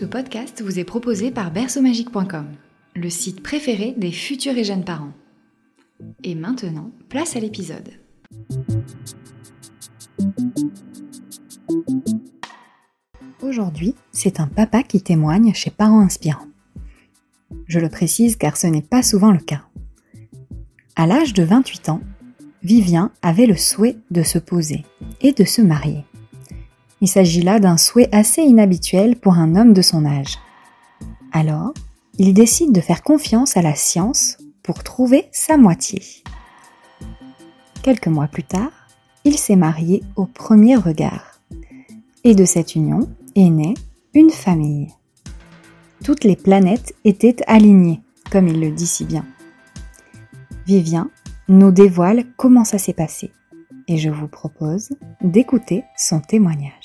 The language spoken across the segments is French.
Ce podcast vous est proposé par berceaumagique.com, le site préféré des futurs et jeunes parents. Et maintenant, place à l'épisode. Aujourd'hui, c'est un papa qui témoigne chez Parents Inspirants. Je le précise car ce n'est pas souvent le cas. À l'âge de 28 ans, Vivien avait le souhait de se poser et de se marier. Il s'agit là d'un souhait assez inhabituel pour un homme de son âge. Alors, il décide de faire confiance à la science pour trouver sa moitié. Quelques mois plus tard, il s'est marié au premier regard. Et de cette union est née une famille. Toutes les planètes étaient alignées, comme il le dit si bien. Vivien nous dévoile comment ça s'est passé et je vous propose d'écouter son témoignage.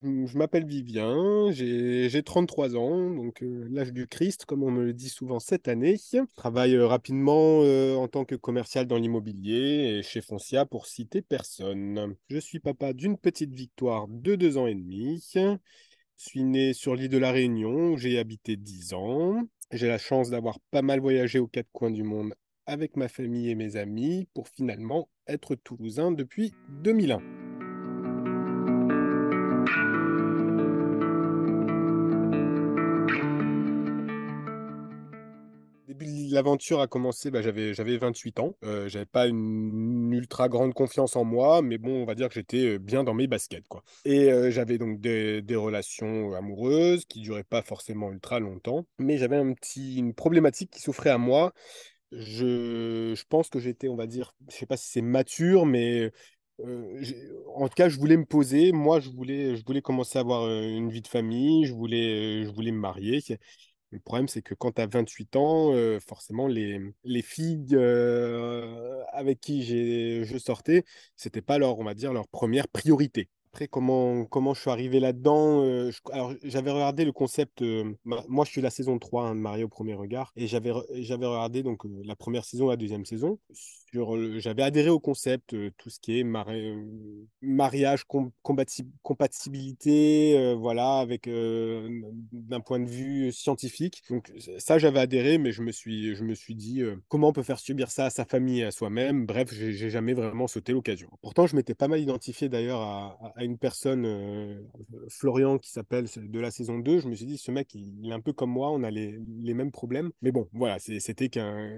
Je m'appelle Vivien, j'ai 33 ans, donc l'âge du Christ, comme on me le dit souvent cette année. Je travaille rapidement en tant que commercial dans l'immobilier et chez Foncia pour citer personne. Je suis papa d'une petite victoire de deux ans et demi. Je suis né sur l'île de la Réunion où j'ai habité 10 ans. J'ai la chance d'avoir pas mal voyagé aux quatre coins du monde avec ma famille et mes amis pour finalement être toulousain depuis 2001. L'aventure a commencé, bah, j'avais, j'avais 28 ans. Euh, j'avais pas une, ultra grande confiance en moi, mais bon, on va dire que j'étais euh, bien dans mes baskets. Quoi. Et euh, j'avais donc des, relations amoureuses qui duraient pas forcément ultra longtemps, mais j'avais un petit, une problématique qui s'offrait à moi. Je, je pense que j'étais, on va dire, je sais pas si c'est mature, mais en tout cas, je voulais me poser. Moi, je voulais, je voulais commencer à avoir une vie de famille. Je voulais, je voulais me marier. Le problème, c'est que quand tu as 28 ans, euh, forcément, les, les filles euh, avec qui je sortais, c'était pas leur, on va dire, leur première priorité. Après, comment, comment je suis arrivé là-dedans euh, j'avais regardé le concept. Euh, moi, je suis la saison 3 hein, de Mario au premier regard. Et j'avais regardé donc, la première saison, la deuxième saison. J'avais adhéré au concept, tout ce qui est mariage, compatibilité, voilà, avec d'un point de vue scientifique. Donc, ça, j'avais adhéré, mais je me suis, je me suis dit comment on peut faire subir ça à sa famille et à soi-même? Bref, j'ai jamais vraiment sauté l'occasion. Pourtant, je m'étais pas mal identifié d'ailleurs à une personne, Florian, qui s'appelle de la saison 2, je me suis dit, ce mec, il, est un peu comme moi, on a les, mêmes problèmes. Mais bon, voilà, c'était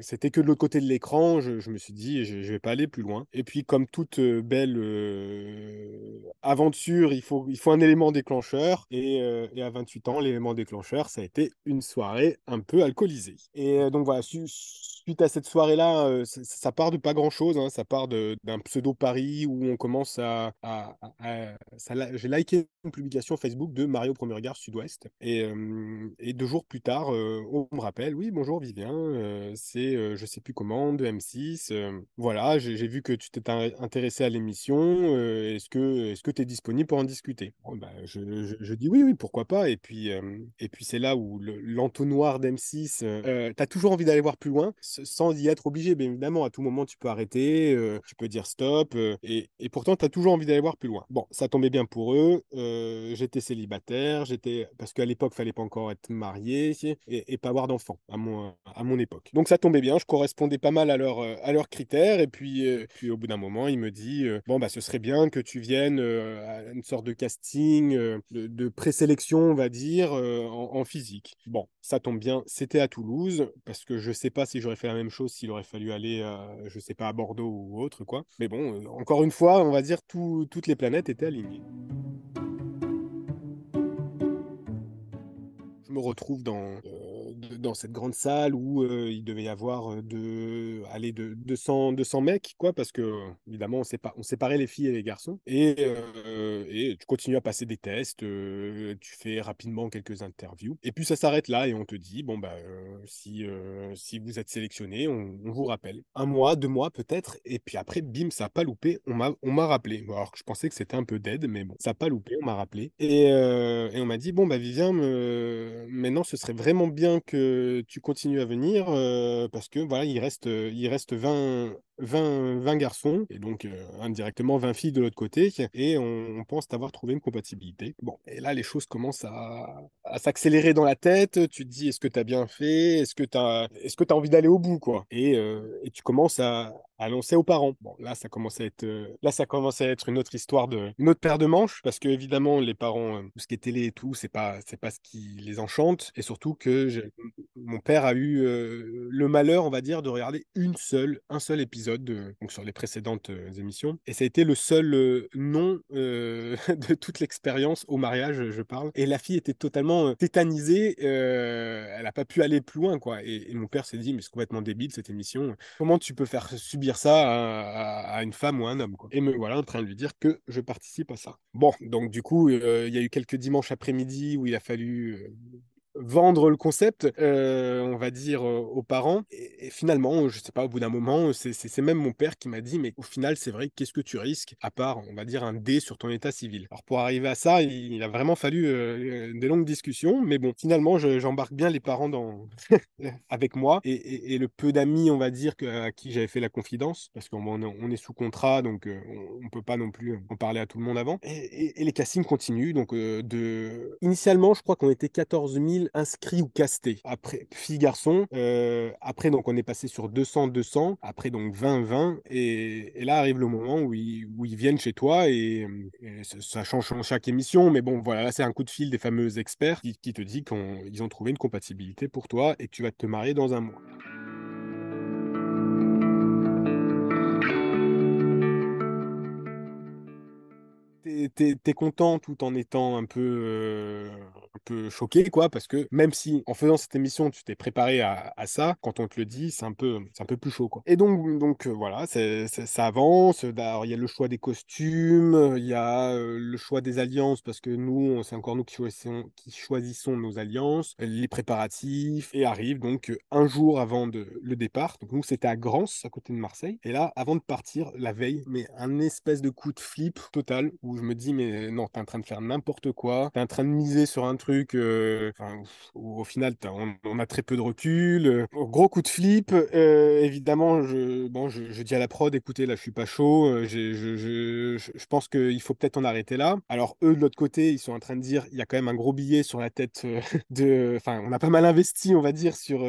c'était que de l'autre côté de l'écran, je, je, me suis dit, je, vais pas aller plus loin. Et puis, comme toute euh, belle euh, aventure, il faut, il faut un élément déclencheur. Et, et à 28 ans, l'élément déclencheur, ça a été une soirée un peu alcoolisée. Et donc voilà, suite à cette soirée-là, ça, part de pas grand-chose, hein, ça part d'un pseudo-pari où on commence à, j'ai liké une publication Facebook de Mario Premier Regard Sud-Ouest. Et, deux jours plus tard, on me rappelle Oui, bonjour Vivien, c'est je sais plus comment, de M6. voilà, j'ai vu que tu t'es intéressé à l'émission. est-ce que tu es disponible pour en discuter? Bah, je, dis oui, oui, pourquoi pas. Et puis, et puis c'est là où l'entonnoir d'M6, tu as toujours envie d'aller voir plus loin sans y être obligé. Bien évidemment, à tout moment, tu peux arrêter, tu peux dire stop. et, et pourtant, tu as toujours envie d'aller voir plus loin. Bon, ça tombait bien pour eux. Euh, j'étais célibataire, j'étais parce qu'à l'époque, il fallait pas encore être marié et, pas avoir d'enfants à mon, à mon époque. Donc ça tombait bien, je correspondais pas mal à, leur, à leurs critères. Et puis, euh, au bout d'un moment, il me dit euh, Bon, bah, ce serait bien que tu viennes à une sorte de casting, de, présélection, on va dire, en, physique. Bon, ça tombe bien, c'était à Toulouse parce que je sais pas si j'aurais fait la même chose s'il aurait fallu aller, je sais pas, à Bordeaux ou autre, quoi. Mais bon, encore une fois, on va dire toutes les planètes étaient alignées. Je me retrouve dans, euh, dans cette grande salle où il devait y avoir de, aller de 200, 200 mecs, quoi, parce que évidemment, on, sépa on séparait les filles et les garçons. Et, et tu continues à passer des tests, tu fais rapidement quelques interviews. Et puis ça s'arrête là et on te dit, bon, bah, si, si vous êtes sélectionné, on, vous rappelle. Un mois, deux mois peut-être. Et puis après, bim, ça n'a pas loupé. On m'a rappelé. Alors que je pensais que c'était un peu dead, mais bon, ça n'a pas loupé, on m'a rappelé. Et, et on m'a dit, bon, bah, Vivien, maintenant, ce serait vraiment bien que tu continues à venir parce que voilà, il reste, il reste 20, 20, 20 garçons et donc indirectement 20 filles de l'autre côté et on, pense avoir trouvé une compatibilité. Bon, et là les choses commencent à, s'accélérer dans la tête. Tu te dis est-ce que tu as bien fait? Est-ce que tu as, est-ce que as envie d'aller au bout quoi? Et, tu commences à, annoncer aux parents. Bon, là ça commence à être, là ça commence à être une autre histoire de, une autre paire de manches parce que évidemment les parents, tout ce qui est télé et tout, c'est pas, c'est pas ce qui les enchante et surtout que mon père a eu le malheur, on va dire, de regarder une seule, un seul épisode de, donc sur les précédentes euh, émissions. Et ça a été le seul euh, nom euh, de toute l'expérience au mariage, je parle. Et la fille était totalement tétanisée. elle n'a pas pu aller plus loin, quoi. Et, mon père s'est dit, mais c'est complètement débile cette émission. Comment tu peux faire subir ça à, une femme ou à un homme, quoi. Et me voilà en train de lui dire que je participe à ça. Bon, donc du coup, il y a eu quelques dimanches après-midi où il a fallu vendre le concept, euh, on va dire, euh, aux parents. Et, finalement, je sais pas, au bout d'un moment, c'est même mon père qui m'a dit, mais au final, c'est vrai, qu'est-ce que tu risques, à part, on va dire, un dé sur ton état civil? Alors pour arriver à ça, il, a vraiment fallu euh, des longues discussions, mais bon, finalement, j'embarque bien les parents dans... avec moi et, le peu d'amis, on va dire, à qui j'avais fait la confidence, parce qu'on on est sous contrat, donc on, peut pas non plus en parler à tout le monde avant. Et, les castings continuent, donc de... Initialement, je crois qu'on était 14 000 inscrits ou castés. Après, filles, garçons. Euh, après, donc, on est passé sur 200, 200. Après, donc, 20, 20. Et, là arrive le moment où ils, viennent chez toi et, ça change chaque émission. Mais bon, voilà, là, c'est un coup de fil des fameux experts qui, te dit qu'ils ont trouvé une compatibilité pour toi et que tu vas te marier dans un mois. t'es es, content tout en étant un peu, euh, un peu choqué, quoi, parce que même si en faisant cette émission, tu t'es préparé à, ça, quand on te le dit, c'est un peu, c'est un peu plus chaud, quoi. Et donc, donc euh, voilà, ça avance. il y a le choix des costumes, il y a euh, le choix des alliances, parce que nous, c'est encore nous qui choisissons, qui choisissons nos alliances, les préparatifs, et arrive donc un jour avant de, le départ. Donc nous, c'était à Grance, à côté de Marseille. Et là, avant de partir, la veille, mais un espèce de coup de flip total où je me dis, mais non, t'es en train de faire n'importe quoi, t'es en train de miser sur un truc euh, où au final, on, a très peu de recul. Euh, gros coup de flip. Euh, évidemment, je, bon, je, dis à la prod, écoutez, là, je suis pas chaud, je, je, je pense qu'il faut peut-être en arrêter là. Alors, eux, de l'autre côté, ils sont en train de dire, il y a quand même un gros billet sur la tête de. Enfin, on a pas mal investi, on va dire, sur.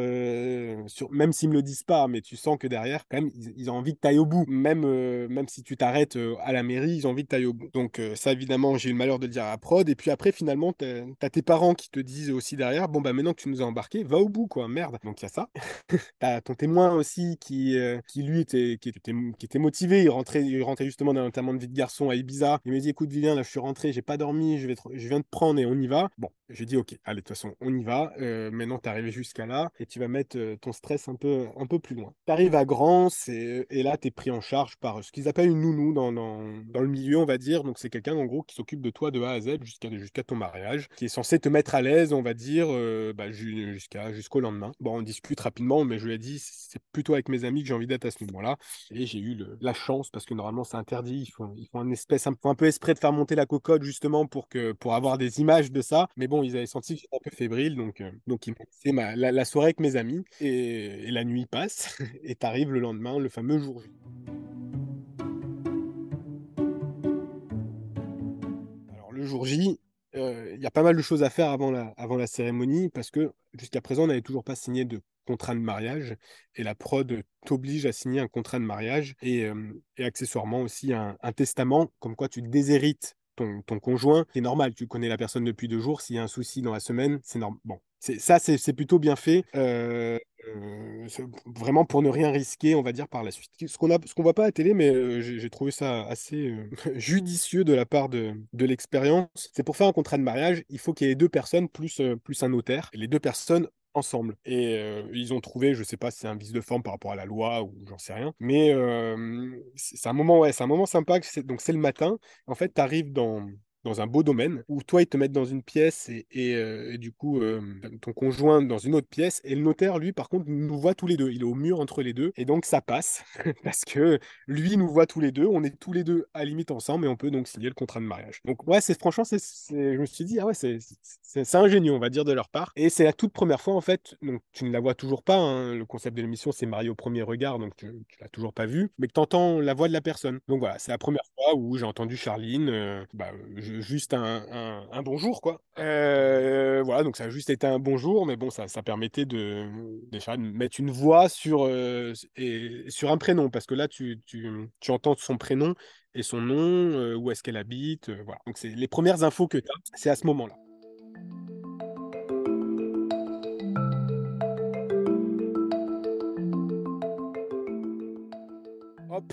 sur même s'ils me le disent pas, mais tu sens que derrière, quand même, ils, ont envie que tu ailles au bout. Même, même si tu t'arrêtes à la mairie, ils ont envie que tu ailles au bout. Donc, ça, évidemment, j'ai eu le malheur de le dire à prod. Et puis après, finalement, tu as, tes parents qui te disent aussi derrière, bon, bah maintenant que tu nous as embarqué, va au bout, quoi, merde. Donc il y a ça. tu as ton témoin aussi qui, euh, qui lui, était, qui, était, qui était motivé. Il rentrait, il rentrait justement d'un enterrement de vie de garçon à Ibiza. Il me dit, écoute, Vivien, là, je suis rentré, j'ai pas dormi, je, vais je viens de prendre et on y va. Bon, j'ai dit, ok, allez, de toute façon, on y va. Euh, maintenant, tu es arrivé jusqu'à là et tu vas mettre euh, ton stress un peu, un peu plus loin. Tu arrives à Grance et, et là, tu es pris en charge par ce qu'ils appellent une nounou dans, dans, dans le milieu, on va dire. Donc, c'est quelqu'un, en gros, qui s'occupe de toi de A à Z jusqu'à jusqu'à ton mariage, qui est censé te mettre à l'aise, on va dire, euh, bah, jusqu'à jusqu'au lendemain. Bon, on discute rapidement, mais je lui ai dit, c'est plutôt avec mes amis que j'ai envie d'être à ce moment-là. Et j'ai eu la chance, parce que normalement, c'est interdit. Ils font, ils font un espèce, un, un peu esprit de faire monter la cocotte, justement, pour, que, pour avoir des images de ça. Mais bon, ils avaient senti que j'étais un peu fébrile, donc, euh, donc ils la, soirée avec mes amis. Et, et la nuit passe, et t'arrives le lendemain, le fameux jour J. le jour J, euh, il y a pas mal de choses à faire avant la, avant la cérémonie parce que jusqu'à présent, on n'avait toujours pas signé de contrat de mariage et la prod t'oblige à signer un contrat de mariage et, euh, accessoirement aussi un, testament comme quoi tu déshérites ton, conjoint. C'est normal, tu connais la personne depuis deux jours, s'il y a un souci dans la semaine, c'est normal. Bon, ça, c'est plutôt bien fait. Euh, euh, vraiment pour ne rien risquer, on va dire, par la suite. Ce qu'on ne voit pas à la télé, mais euh, j'ai trouvé ça assez judicieux de la part de, de l'expérience. C'est pour faire un contrat de mariage, il faut qu'il y ait deux personnes plus, plus un notaire. Les deux personnes ensemble. Et euh, ils ont trouvé, je sais pas si c'est un vice de forme par rapport à la loi ou j'en sais rien, mais euh, c'est un moment, ouais, c'est un moment sympa. Donc c'est le matin. En fait, tu arrives dans dans un beau domaine, où toi, ils te mettent dans une pièce et, euh, du coup, euh, ton conjoint dans une autre pièce. Et le notaire, lui, par contre, nous voit tous les deux. Il est au mur entre les deux. Et donc, ça passe, parce que lui nous voit tous les deux. On est tous les deux à limite ensemble et on peut donc signer le contrat de mariage. Donc, ouais, c'est franchement, c'est, je me suis dit, ah ouais, c'est, ingénieux, on va dire, de leur part. Et c'est la toute première fois, en fait, donc tu ne la vois toujours pas. Hein. Le concept de l'émission, c'est marié au premier regard, donc tu, ne l'as toujours pas vu, mais que tu entends la voix de la personne. Donc voilà, c'est la première fois où j'ai entendu Charline. Euh, bah, juste un, bonjour, quoi. Euh, voilà, donc ça a juste été un bonjour, mais bon, ça, ça permettait de, déjà de mettre une voix sur, euh, et, sur un prénom, parce que là, tu, tu, tu entends son prénom et son nom, euh, où est-ce qu'elle habite, voilà. Donc c'est les premières infos que tu as, c'est à ce moment-là.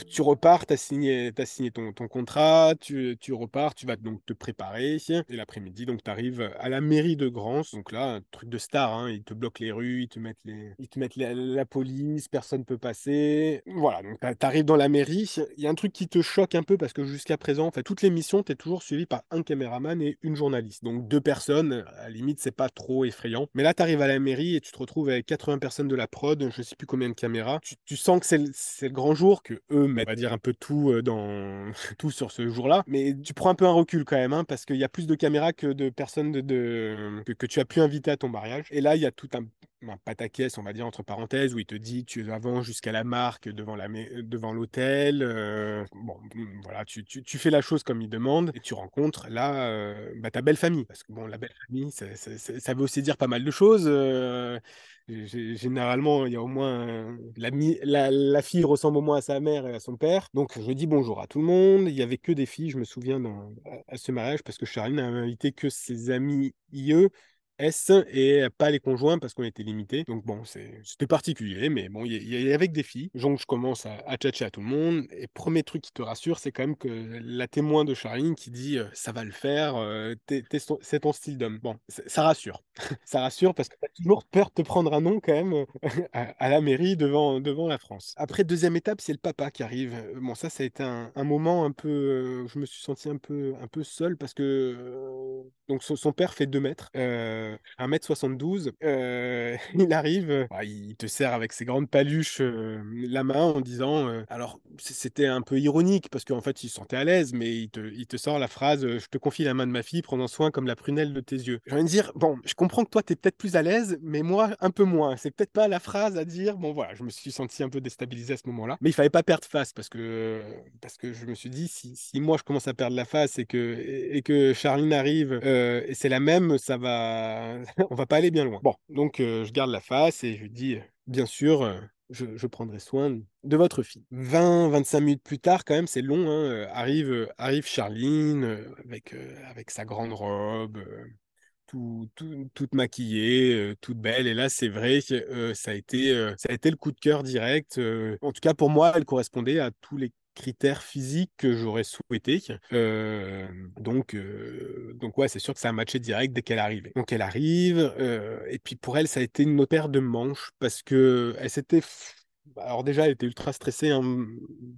Tu repars, tu as signé, as signé ton, contrat, tu, repars, tu vas donc te préparer. Et l'après-midi, donc tu arrives à la mairie de Grance. Donc là, truc de star, hein, ils te bloquent les rues, ils te mettent, les, ils te mettent la, police, personne ne peut passer. Voilà, donc tu arrives dans la mairie. Il y a un truc qui te choque un peu parce que jusqu'à présent, en fait, toutes les missions, tu es toujours suivi par un caméraman et une journaliste. Donc deux personnes, à la limite, c'est pas trop effrayant. Mais là, tu arrives à la mairie et tu te retrouves avec 80 personnes de la prod, je sais plus combien de caméras. Tu, sens que c'est le grand jour, que eux on va dire un peu tout dans tout sur ce jour-là. Mais tu prends un peu un recul quand même, hein, parce qu'il y a plus de caméras que de personnes de, Que, tu as pu inviter à ton mariage. Et là, il y a tout un, un pataquès, on va dire entre parenthèses, où il te dit tu avances jusqu'à la marque devant la devant l'hôtel. Euh, bon, mm, voilà, tu, tu, fais la chose comme il demande et tu rencontres là euh, bah, ta belle famille. Parce que bon, la belle famille, ça, ça, veut aussi dire pas mal de choses. Généralement, il y a au moins la, la, fille ressemble au moins à sa mère et à son père. Donc, je dis bonjour à tout le monde. Il y avait que des filles, je me souviens, à, ce mariage, parce que Charline n'a invité que ses amis IE S et pas les conjoints parce qu'on était limité. Donc bon, c'était particulier, mais bon, il y, avait que des filles. Donc je commence à, à tchatcher à tout le monde. Et premier truc qui te rassure, c'est quand même que la témoin de Charline qui dit ça va le faire, c'est ton style d'homme. Bon, ça rassure. ça rassure parce que tu as toujours peur de te prendre un nom quand même à, la mairie devant, devant la France. Après, deuxième étape, c'est le papa qui arrive. Bon, ça, ça a été un, moment un peu. Je me suis senti un peu, un peu seul parce que donc son, père fait 2 mètres. 1m72, euh, il arrive, euh, bah, il te sert avec ses grandes paluches euh, la main en disant, alors c'était un peu ironique parce qu'en fait il se sentait à l'aise, mais il te, il te sort la phrase, je te confie la main de ma fille, prenant soin comme la prunelle de tes yeux. J'ai envie de dire, bon, je comprends que toi tu es peut-être plus à l'aise, mais moi un peu moins. C'est peut-être pas la phrase à dire, bon voilà, je me suis senti un peu déstabilisé à ce moment-là, mais il fallait pas perdre face parce que, parce que je me suis dit, si, si moi je commence à perdre la face et que, et, que Charline arrive et c'est la même, ça va on va pas aller bien loin. Bon, donc euh, je garde la face et je dis, euh, bien sûr, euh, je, prendrai soin de votre fille. 20-25 minutes plus tard, quand même, c'est long, hein, arrive, arrive Charline avec, avec sa grande robe. Tout, toute maquillée, toute belle. Et là, c'est vrai que ça, a été, ça a été le coup de cœur direct. en tout cas, pour moi, elle correspondait à tous les critères physiques que j'aurais souhaité. Euh, donc, euh, donc ouais, c'est sûr que ça a matché direct dès qu'elle arrivait. Donc elle arrive, euh, et puis pour elle, ça a été une paire de manches parce que elle s'était alors déjà, elle était ultra stressée. Hein.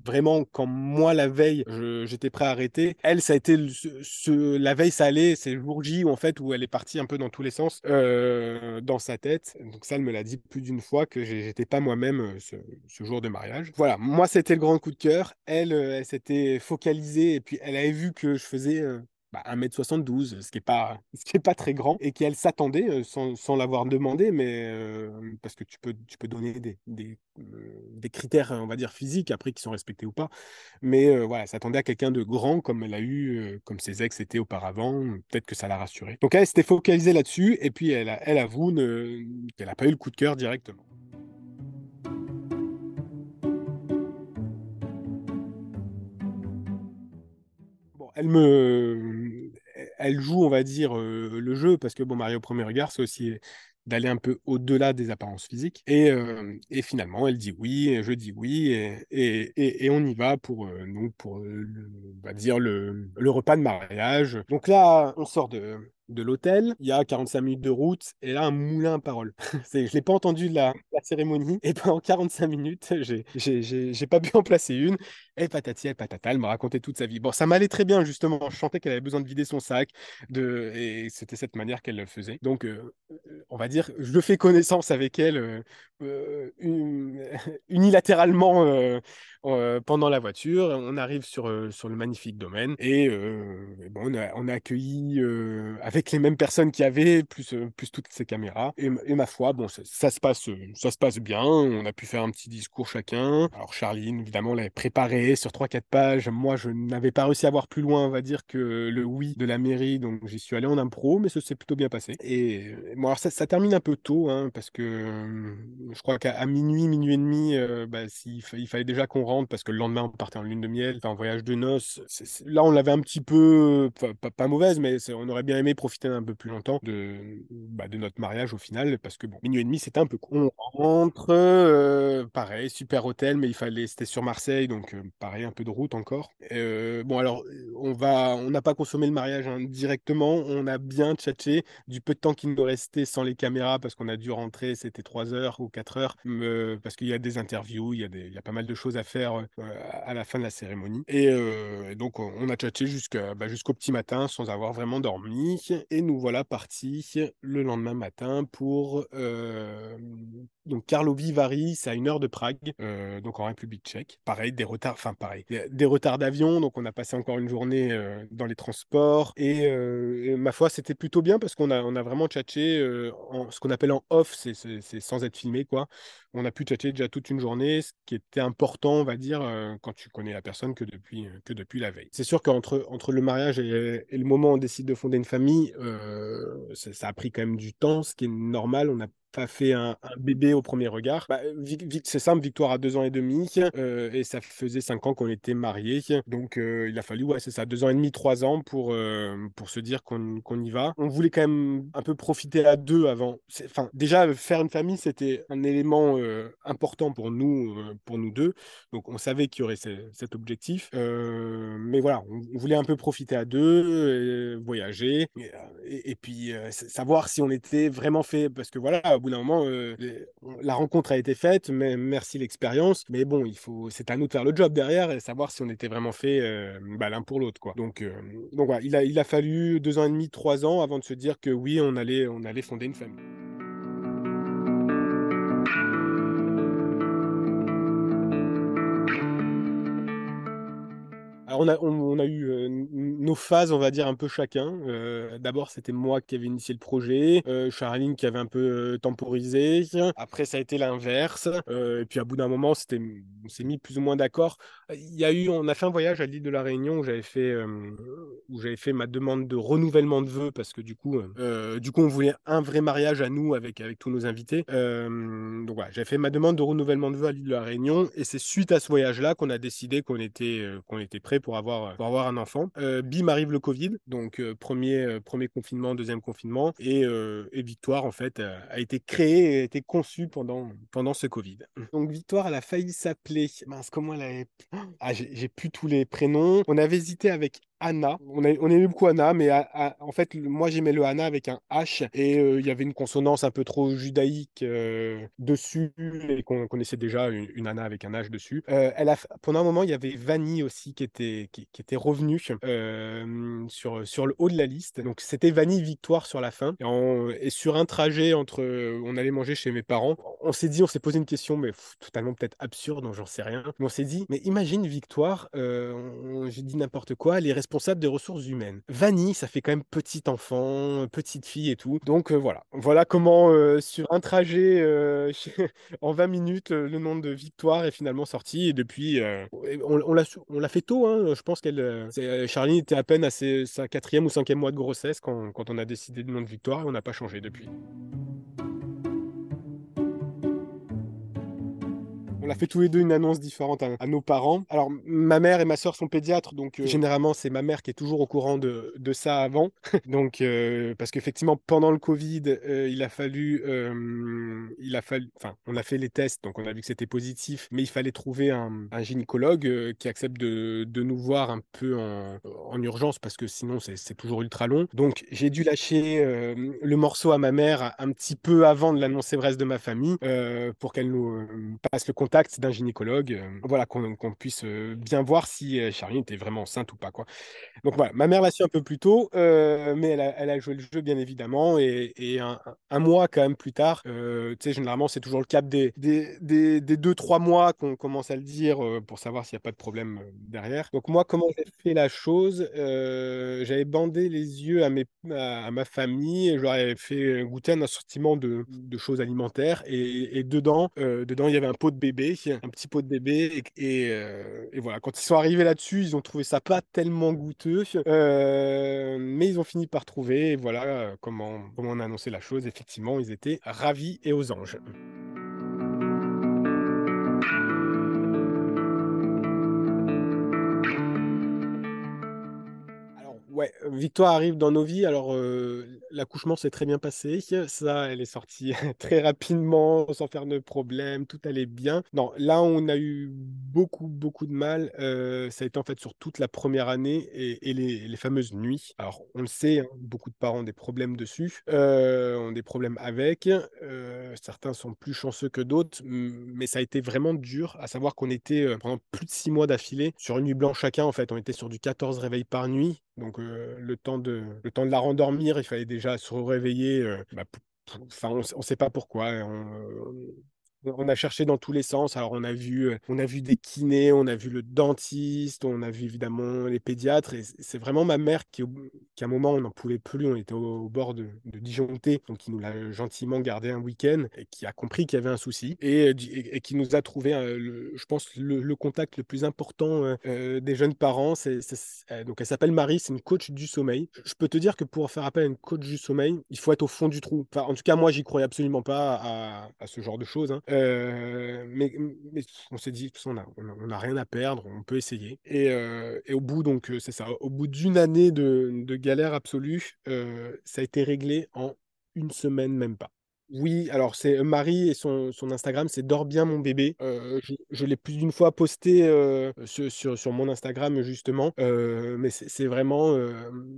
Vraiment, quand moi, la veille, j'étais prêt à arrêter, elle, ça a été ce, la veille, ça allait. C'est le jour J où, en fait, où elle est partie un peu dans tous les sens euh, dans sa tête. Donc ça, elle me l'a dit plus d'une fois que j'étais pas moi-même euh, ce, jour de mariage. Voilà, moi, c'était le grand coup de cœur. Elle, euh, elle s'était focalisée et puis elle avait vu que je faisais 1m72, bah, ce qui n'est pas, qui pas très grand, et qu'elle s'attendait, euh, sans, l'avoir demandé, mais euh, parce que tu peux, tu peux donner euh, des, critères, on va dire, physiques, après, qui sont respectés ou pas. Mais voilà, s'attendait à quelqu'un de grand, comme elle a eu, comme ses ex étaient auparavant. Peut-être que ça l'a rassurée. Donc elle s'était focalisée là-dessus, et puis elle, elle avoue qu'elle n'a pas eu le coup de cœur directement. Elle joue, on va dire, le jeu, parce que bon, Mario premier regard, c'est aussi d'aller un peu au-delà des apparences physiques. Et, et, finalement, elle dit oui, je dis oui, et, on y va pour, donc pour on va dire le, le repas de mariage. Donc là, on sort de, l'hôtel, il y a 45 minutes de route, et là, un moulin à parole. je ne l'ai pas entendu de la, cérémonie, et pendant 45 minutes, j'ai pas pu en placer une. Et patati et patata, elle m'a raconté toute sa vie. Bon, ça m'allait très bien, justement. Je sentais qu'elle avait besoin de vider son sac, de... et c'était cette manière qu'elle le faisait. Donc, euh, on va dire, je fais connaissance avec elle euh, euh, unilatéralement pendant la voiture. On arrive sur, sur le magnifique domaine, et bon, on a, accueilli avec les mêmes personnes qui avaient, plus, euh, plus toutes ces caméras. Et, ma foi, bon, ça, se passe, ça se passe bien. On a pu faire un petit discours chacun. Alors Charline, évidemment, l'avait préparé sur 3-4 pages. Moi, je n'avais pas réussi à voir plus loin, on va dire, que le oui de la mairie. Donc j'y suis allé en impro, mais ça s'est plutôt bien passé. Et bon, alors ça, termine un peu tôt, hein, parce que je crois qu'à minuit, minuit et demi, bah, il, fallait déjà qu'on parce que le lendemain, on partait en lune de miel, en voyage de noces. là, on l'avait un petit peu, pas, mauvaise, mais on aurait bien aimé profiter un peu plus longtemps de, bah, de notre mariage au final, parce que minuit et demi, c'était un peu con. On rentre, euh, pareil, super hôtel, mais il fallait, c'était sur Marseille, donc euh, pareil, un peu de route encore. Euh, bon, alors, on va, on n'a pas consommé le mariage hein, directement, on a bien tchatché du peu de temps qu'il nous restait sans les caméras, parce qu'on a dû rentrer, c'était 3 heures ou 4 heures, parce qu'il y a des interviews, il y a pas mal de choses à faire à la fin de la cérémonie. Et donc, on a tchatché bah, jusqu'au petit matin sans avoir vraiment dormi. Et nous voilà partis le lendemain matin pour donc Karlovy Vary, c'est à une heure de Prague, donc en République tchèque. Pareil, des retards, enfin pareil, des retards d'avion, donc on a passé encore une journée dans les transports. Et, ma foi, c'était plutôt bien parce qu'on a, on a vraiment tchatché ce qu'on appelle en off, c'est sans être filmé, quoi. On a pu tchatcher déjà toute une journée, ce qui était important, dire, quand tu connais la personne que depuis, que depuis la veille. C'est sûr qu'entre entre le mariage et, le moment on décide de fonder une famille, euh, ça, a pris quand même du temps, ce qui est normal. On n'a pas fait un, bébé au premier regard. Bah, c'est simple, Victoire a deux ans et demi euh, et ça faisait cinq ans qu'on était mariés. Donc euh, il a fallu, ouais, c'est ça, deux ans et demi, trois ans pour, pour se dire qu'on y va. On voulait quand même un peu profiter à deux avant. Enfin, déjà, faire une famille, c'était un élément important pour nous, pour nous deux. Donc on savait qu'il y aurait cet objectif. mais voilà, on, voulait un peu profiter à deux, voyager et, puis euh, savoir si on était vraiment fait, parce que voilà, au bout d'un moment, euh, la rencontre a été faite, mais merci l'expérience, mais bon, il faut, c'est à nous de faire le job derrière et savoir si on était vraiment fait euh, bah, l'un pour l'autre. Donc, donc voilà, il a, il a fallu deux ans et demi, trois ans avant de se dire que oui, on allait, on allait fonder une famille. on a, on, a eu euh, nos phases, on va dire, un peu chacun. Euh, d'abord, c'était moi qui avais initié le projet, euh, Charline qui avait un peu temporisé. Après, ça a été l'inverse. et puis, à bout d'un moment, on s'est mis plus ou moins d'accord. Il y a eu, on a fait un voyage à l'île de la Réunion où j'avais fait, fait ma demande de renouvellement de vœux parce que du coup, du coup, on voulait un vrai mariage à nous avec, avec tous nos invités. donc voilà, j'avais fait ma demande de renouvellement de vœux à l'île de la Réunion et c'est suite à ce voyage-là qu'on a décidé qu'on était, était prêt pour avoir, pour avoir un enfant. Euh, Bim arrive le Covid, donc premier, premier confinement, deuxième confinement, et, et Victoire, en fait, a été créée a été conçue pendant, pendant ce Covid. Donc Victoire, elle a failli s'appeler, mince, comment elle. Ah, j'ai plus tous les prénoms. On avait hésité avec Anna. On, a, on aimait beaucoup Anna, mais en fait, moi j'aimais le Anna avec un H et euh, il y avait une consonance un peu trop judaïque euh, dessus et qu'on connaissait déjà une, Anna avec un H dessus. Euh, elle a, pendant un moment, il y avait Vanny aussi qui était, qui, était revenue sur, sur le haut de la liste. Donc c'était Vanny Victoire sur la fin. Et, sur un trajet entre. On allait manger chez mes parents. On s'est dit, on s'est posé une question, mais totalement peut-être absurde, j'en sais rien. Mais on s'est dit, mais imagine Victoire, j'ai dit n'importe quoi, est responsable des ressources humaines. Vanny, ça fait quand même petit enfant, petite fille et tout. Donc euh, voilà. Voilà comment euh, sur un trajet euh, en 20 minutes, le nom de Victoire est finalement sorti. Et depuis, on, l'a fait tôt. Hein. Je pense qu'elle, Charline était à peine à sa quatrième ou cinquième mois de grossesse quand, quand on a décidé du nom de Victoire et on n'a pas changé depuis. A fait tous les deux une annonce différente à, nos parents. Alors, ma mère et ma soeur sont pédiatres, donc généralement, c'est ma mère qui est toujours au courant de, ça avant. donc, parce qu'effectivement, pendant le Covid, il a fallu, il a fallu, enfin, on a fait les tests, donc on a vu que c'était positif, mais il fallait trouver un, gynécologue qui accepte de, nous voir un peu en, en urgence parce que sinon c'est toujours ultra long. Donc j'ai dû lâcher le morceau à ma mère un petit peu avant de l'annoncer au reste de ma famille pour qu'elle nous passe le contact d'un gynécologue, voilà, qu'on puisse bien voir si Charline était vraiment enceinte ou pas. Quoi. Donc voilà, ma mère l'a su un peu plus tôt, mais elle a, joué le jeu bien évidemment. Et, un, mois quand même plus tard, tu sais, généralement c'est toujours le cap des, deux, trois mois qu'on commence à le dire pour savoir s'il n'y a pas de problème derrière. Donc moi, comment j'ai fait la chose J'avais bandé les yeux à, mes, à, ma famille je leur fait goûter un assortiment de, de choses alimentaires. Et, et dedans, dedans, il y avait un pot de bébé, un petit pot de bébé. Et, et voilà, quand ils sont arrivés là-dessus, ils ont trouvé ça pas tellement goûteux. mais ils ont fini par trouver. Voilà comment, comment on a annoncé la chose. Effectivement, ils étaient ravis et aux anges. Ouais, Victoire arrive dans nos vies. Alors, l'accouchement s'est très bien passé. Ça, elle est sortie très rapidement, sans faire de problème. Tout allait bien. Non, là, on a eu beaucoup, beaucoup de mal. ça a été en fait sur toute la première année et, les, fameuses nuits. Alors, on le sait, hein, beaucoup de parents ont des problèmes dessus, ont des problèmes avec. certains sont plus chanceux que d'autres, mais ça a été vraiment dur, à savoir qu'on était pendant plus de six mois d'affilée sur une nuit blanche chacun. En fait, on était sur du 14 réveils par nuit. Donc, le, temps de, la rendormir, il fallait déjà se réveiller. Bah, on ne sait pas pourquoi. Hein, on a cherché dans tous les sens. Alors, on a vu, on a vu des kinés, on a vu le dentiste, on a vu évidemment les pédiatres. Et c'est vraiment ma mère qui, qui à un moment, on n'en pouvait plus. On était au, bord de, de, disjoncter. Donc, qui nous l'a gentiment gardé un week-end et qui a compris qu'il y avait un souci et, et, qui nous a trouvé, je pense, le, contact le plus important des jeunes parents. C'est, donc, elle s'appelle Marie, c'est une coach du sommeil. Je peux te dire que pour faire appel à une coach du sommeil, il faut être au fond du trou. Enfin, en tout cas, moi, j'y croyais absolument pas à, à ce genre de choses. Hein. Euh, mais, on s'est dit, on n'a rien à perdre, on peut essayer. Et, euh, au bout, donc, euh, c'est ça, au bout d'une année de, galère absolue, ça a été réglé en une semaine, même pas. Oui, alors c'est euh, Marie et son, son Instagram, c'est Dors bien mon bébé. Euh, je, l'ai plus d'une fois posté euh, sur, sur, mon Instagram justement, mais c'est vraiment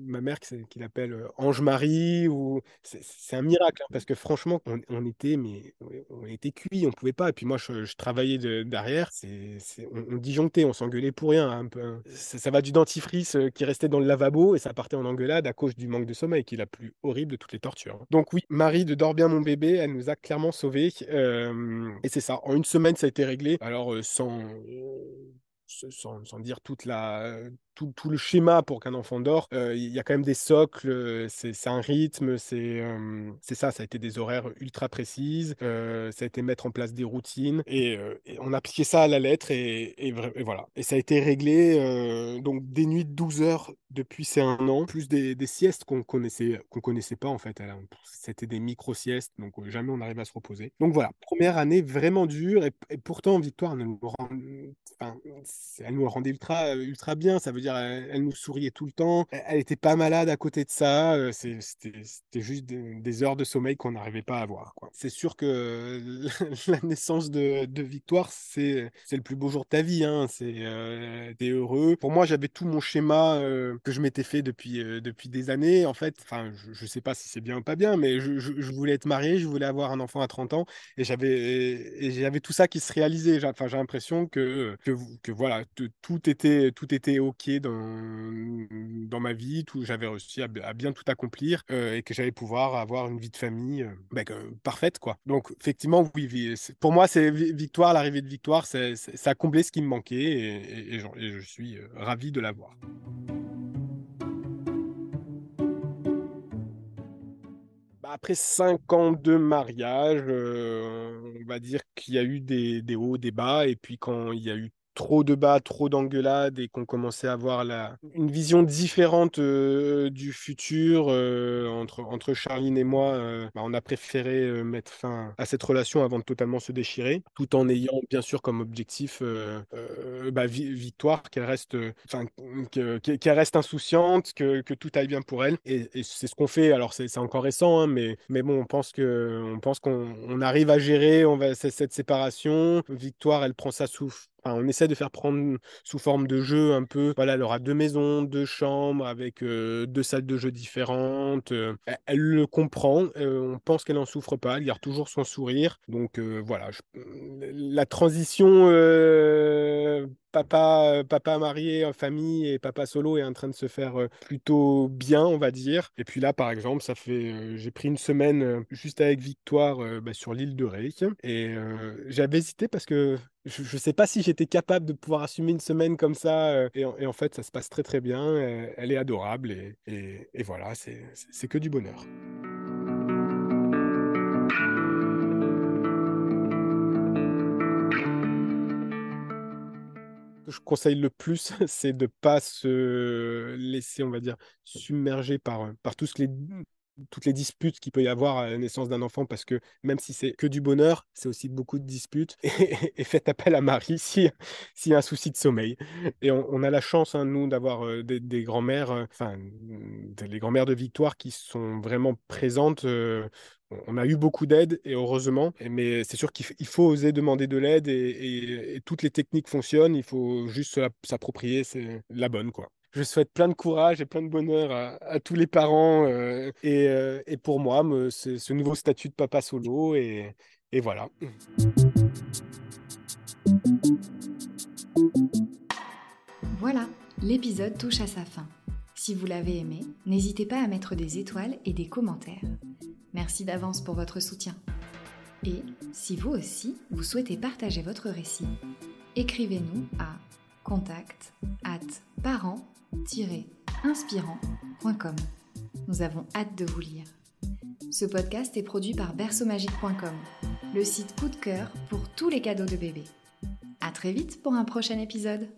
ma mère qui, l'appelle Ange-Marie ou c'est un miracle hein, parce que franchement on, était mais on était cuit, on pouvait pas. Et puis moi je, travaillais derrière, c'est on, disjonctait, on s'engueulait pour rien un peu. Hein. Ça, va du dentifrice qui restait dans le lavabo et ça partait en engueulade à cause du manque de sommeil qui est la plus horrible de toutes les tortures. Hein. Donc oui, Marie de Dors bien mon bébé elle nous a clairement sauvés. et c'est ça, en une semaine, ça a été réglé. Alors, sans, sans, sans, dire toute la, tout, tout, le schéma pour qu'un enfant dort, il y a quand même des socles, c'est un rythme, c'est c'est ça, ça a été des horaires ultra précises, ça a été mettre en place des routines, et, on a appliqué ça à la lettre, et, et, voilà. Et ça a été réglé, donc des nuits de 12 heures depuis ces un an, plus des, siestes qu'on connaissait, qu'on connaissait pas en fait. C'était des micro-siestes, donc jamais on arrive à se reposer. Donc voilà, première année vraiment dure, et, pourtant Victoire nous, rend, enfin, elle rendait ultra, ultra bien, ça veut elle, nous souriait tout le temps. Elle était pas malade à côté de ça. Euh, c'était juste des, heures de sommeil qu'on n'arrivait pas à avoir. C'est sûr que la naissance de, Victoire, c'est le plus beau jour de ta vie. Hein. C'est euh, heureux. Pour moi, j'avais tout mon schéma euh, que je m'étais fait depuis, des années. En fait, je, ne sais pas si c'est bien ou pas bien, mais je, voulais être marié, je voulais avoir un enfant à 30 ans, et j'avais tout ça qui se réalisait. J'ai l'impression que, tout était ok dans, ma vie, j'avais réussi à, bien tout accomplir euh, et que j'allais pouvoir avoir une vie de famille euh, bah, parfaite. quoi. Donc effectivement, oui, pour moi, c'est victoire, l'arrivée de victoire, ça a comblé ce qui me manquait et, je, suis euh, ravi de l'avoir. Bah, après cinq ans de mariage, on va dire qu'il y a eu des, des, hauts, des bas, et puis quand il y a eu trop de bas, trop d'engueulades et qu'on commençait à avoir la, une vision différente du futur entre, entre Charline et moi, bah, on a préféré mettre fin à cette relation avant de totalement se déchirer, tout en ayant bien sûr comme objectif bah, victoire, qu'elle reste, reste insouciante, que, que, tout aille bien pour elle. Et, c'est ce qu'on fait. Alors c'est encore récent, hein, mais, mais bon, on pense qu'on on arrive à gérer on va, cette séparation. Victoire, elle prend sa souffle on essaie de faire prendre sous forme de jeu un peu. Voilà, elle aura deux maisons, deux chambres avec deux salles de jeu différentes. Elle, le comprend. On pense qu'elle n'en souffre pas. Elle garde toujours son sourire. Donc voilà, la transition papa, papa marié famille et papa solo est en train de se faire plutôt bien, on va dire. Et puis là, par exemple, ça fait, j'ai pris une semaine juste avec Victoire bah, sur l'île de Ré. Et j'avais hésité parce que je ne sais pas si j'étais capable de pouvoir assumer une semaine comme ça. Euh, et, en, fait, ça se passe très très bien. Elle, est adorable et, et voilà, c'est que du bonheur. Je conseille le plus, c'est de ne pas se laisser, on va dire, submerger par, par ce que les, toutes les disputes qu'il peut y avoir à la naissance d'un enfant, parce que même si c'est que du bonheur, c'est aussi beaucoup de disputes. Et, faites appel à Marie s'il y a un souci de sommeil. Et on, a la chance, hein, nous, d'avoir euh, des, grands-mères, euh, enfin, les grands-mères de Victoire qui sont vraiment présentes. Euh, on a eu beaucoup d'aide et heureusement, mais c'est sûr qu'il faut oser demander de l'aide et, toutes les techniques fonctionnent. Il faut juste s'approprier, c'est la bonne quoi je souhaite plein de courage et plein de bonheur à, tous les parents euh, euh, et, pour moi, c'est ce nouveau statut de papa solo et, et voilà. Voilà, l'épisode touche à sa fin. Si vous l'avez aimé, n'hésitez pas à mettre des étoiles et des commentaires. Merci d'avance pour votre soutien. Et si vous aussi, vous souhaitez partager votre récit, écrivez-nous à contact at parents inspirant.com. Nous avons hâte de vous lire. Ce podcast est produit par berceaumagique.com, le site coup de cœur pour tous les cadeaux de bébé. À très vite pour un prochain épisode.